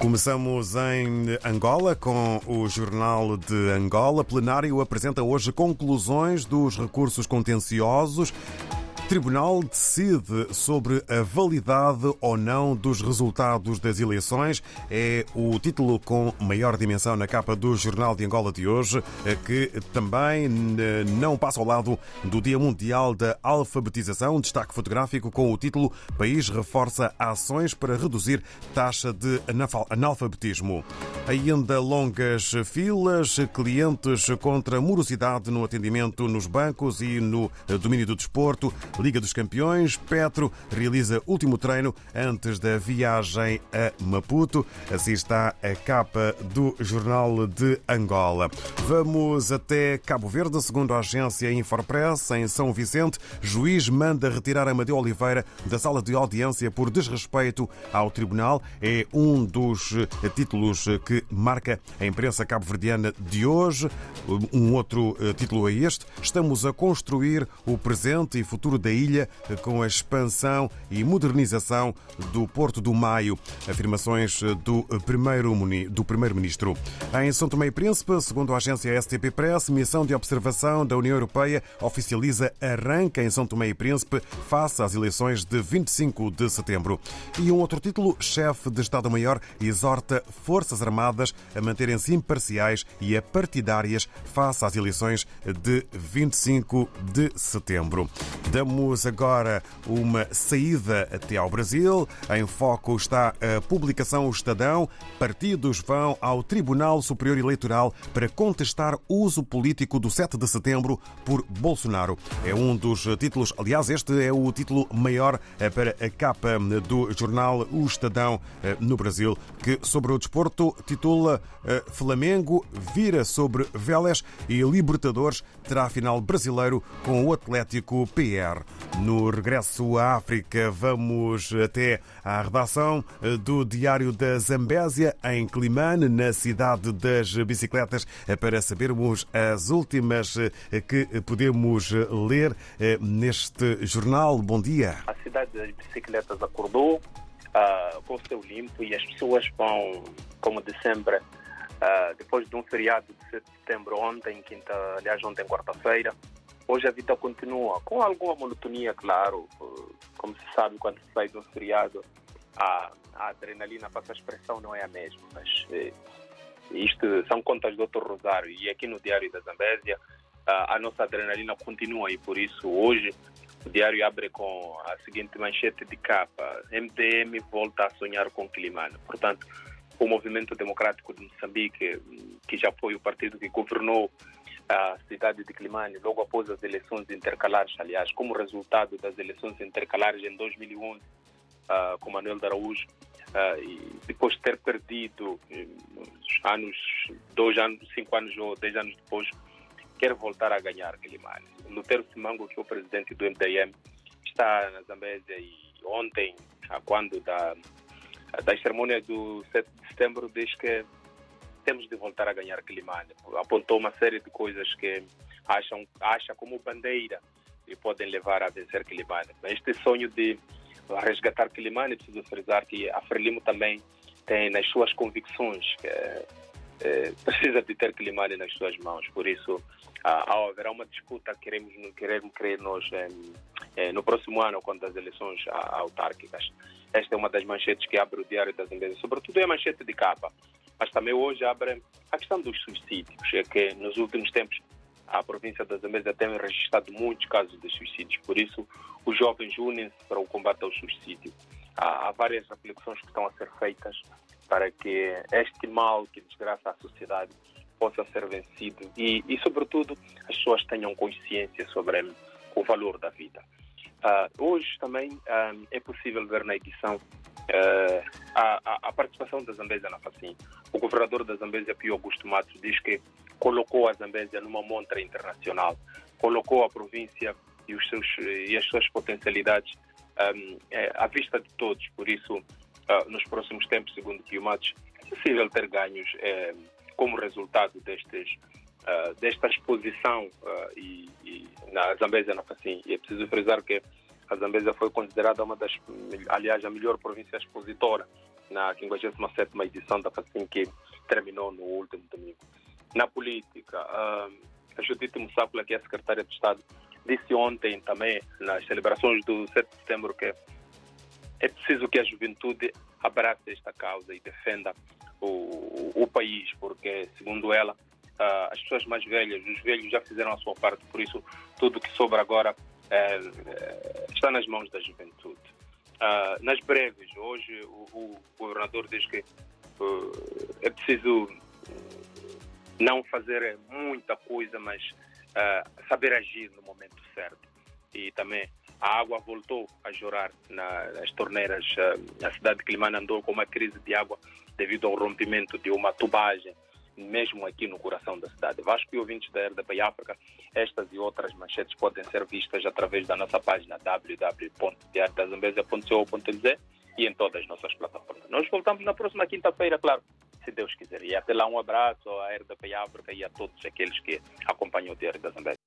Começamos em Angola com o Jornal de Angola. Plenário apresenta hoje conclusões dos recursos contenciosos Tribunal decide sobre a validade ou não dos resultados das eleições. É o título com maior dimensão na capa do Jornal de Angola de hoje, que também não passa ao lado do Dia Mundial da Alfabetização. Destaque fotográfico com o título País reforça ações para reduzir taxa de analfabetismo. Ainda longas filas, clientes contra morosidade no atendimento nos bancos e no domínio do desporto. Liga dos Campeões, Petro realiza último treino antes da viagem a Maputo. Assim está a capa do Jornal de Angola. Vamos até Cabo Verde, segundo a agência Infopress, em São Vicente. Juiz manda retirar Amadeu Oliveira da sala de audiência por desrespeito ao tribunal. É um dos títulos que marca a imprensa cabo-verdiana de hoje. Um outro título é este. Estamos a construir o presente e futuro da ilha com a expansão e modernização do Porto do Maio. Afirmações do primeiro-ministro. Em São Tomé e Príncipe, segundo a agência STP Press, missão de observação da União Europeia oficializa arranca em São Tomé e Príncipe face às eleições de 25 de setembro. E um outro título, chefe de Estado-Maior exorta Forças Armadas a manterem-se imparciais e apartidárias face às eleições de 25 de setembro. Damos agora uma saída até ao Brasil. Em foco está a publicação O Estadão. Partidos vão ao Tribunal Superior Eleitoral para contestar uso político do 7 de setembro por Bolsonaro. É um dos títulos, aliás, este é o título maior eh, para a capa do jornal O Estadão eh, no Brasil, que sobre o desporto titula eh, Flamengo vira sobre Vélez e Libertadores terá final brasileiro com o Atlético PR. No regresso à África, vamos até à redação do Diário da Zambésia, em Climane, na cidade das bicicletas, para sabermos as últimas que podemos ler neste jornal. Bom dia. A cidade das bicicletas acordou uh, com o céu limpo e as pessoas vão, como de sempre, uh, depois de um feriado de setembro ontem, quinta, aliás, ontem, quarta-feira, Hoje a vida continua, com alguma monotonia, claro. Como se sabe, quando se sai de um feriado, a, a adrenalina, para a expressão, não é a mesma. Mas é, isto são contas do Dr. Rosário. E aqui no Diário da Zambésia, a, a nossa adrenalina continua. E por isso, hoje, o Diário abre com a seguinte manchete de capa: MDM volta a sonhar com Climano. Portanto, o Movimento Democrático de Moçambique, que já foi o partido que governou a cidade de Climane, logo após as eleições intercalares, aliás, como resultado das eleições intercalares em 2011, uh, ah, com Manuel de Araújo, uh, e depois de ter perdido anos, dois anos, cinco anos ou dez anos depois, quer voltar a ganhar Climane. Lutero Simango, que é o presidente do MDM, está na Zambésia e ontem, quando da, da cerimônia do 7 de setembro, diz que temos de voltar a ganhar Climane. Apontou uma série de coisas que acham acha como bandeira e podem levar a vencer Climane. Este sonho de resgatar Climane, preciso frisar que a Frelimo também tem nas suas convicções que é, precisa de ter Climane nas suas mãos. Por isso, ah, haverá uma disputa, queremos, queremos crer nós é, no próximo ano, quando as eleições autárquicas. Esta é uma das manchetes que abre o Diário das Empresas, sobretudo é a manchete de capa mas também hoje abre a questão dos suicídios. É que nos últimos tempos a província da Zambésia tem registrado muitos casos de suicídios, por isso os jovens unem-se para o combate ao suicídio. Há, há, várias reflexões que estão a ser feitas para que este mal que desgraça a sociedade possa ser vencido e, e sobretudo, as pessoas tenham consciência sobre o valor da vida. Uh, hoje também uh, é possível ver na edição uh, a, a, participação da Zambésia na FACIM. O governador da Zambésia, Pio Augusto Matos, diz que colocou a Zambésia numa montra internacional, colocou a província e, os seus, e as suas potencialidades um, é, à vista de todos. Por isso, uh, nos próximos tempos, segundo Pio Matos, é possível ter ganhos é, como resultado destes, uh, desta exposição e, e, na Zambésia na FACIM. E é preciso frisar que a Zambésia foi considerada uma das, aliás, a melhor província expositora na 57 edição da FACIM que terminou no último domingo. Na política, a Judite Mussácula, que é a secretária de Estado, disse ontem também, nas celebrações do 7 de setembro, que é preciso que a juventude abrace esta causa e defenda o, o país, porque, segundo ela, uh, as pessoas mais velhas, os velhos já fizeram a sua parte, por isso tudo que sobra agora está nas mãos da juventude. Uh, nas breves, hoje o, o, governador diz que uh, é preciso não fazer muita coisa, mas saber agir no momento certo. E também a água voltou a chorar nas torneiras. A cidade de Climane andou com uma crise de água devido ao rompimento de uma tubagem mesmo aqui no coração da cidade. Vasco e ouvintes da RDP África, estas e outras manchetes podem ser vistas através da nossa página www.diariodazambésia.co.nz e em todas as nossas plataformas. Nós voltamos na próxima quinta-feira, claro, se Deus quiser. E até lá um abraço à RDP África e a todos aqueles que acompanham o Diário da Zambésia.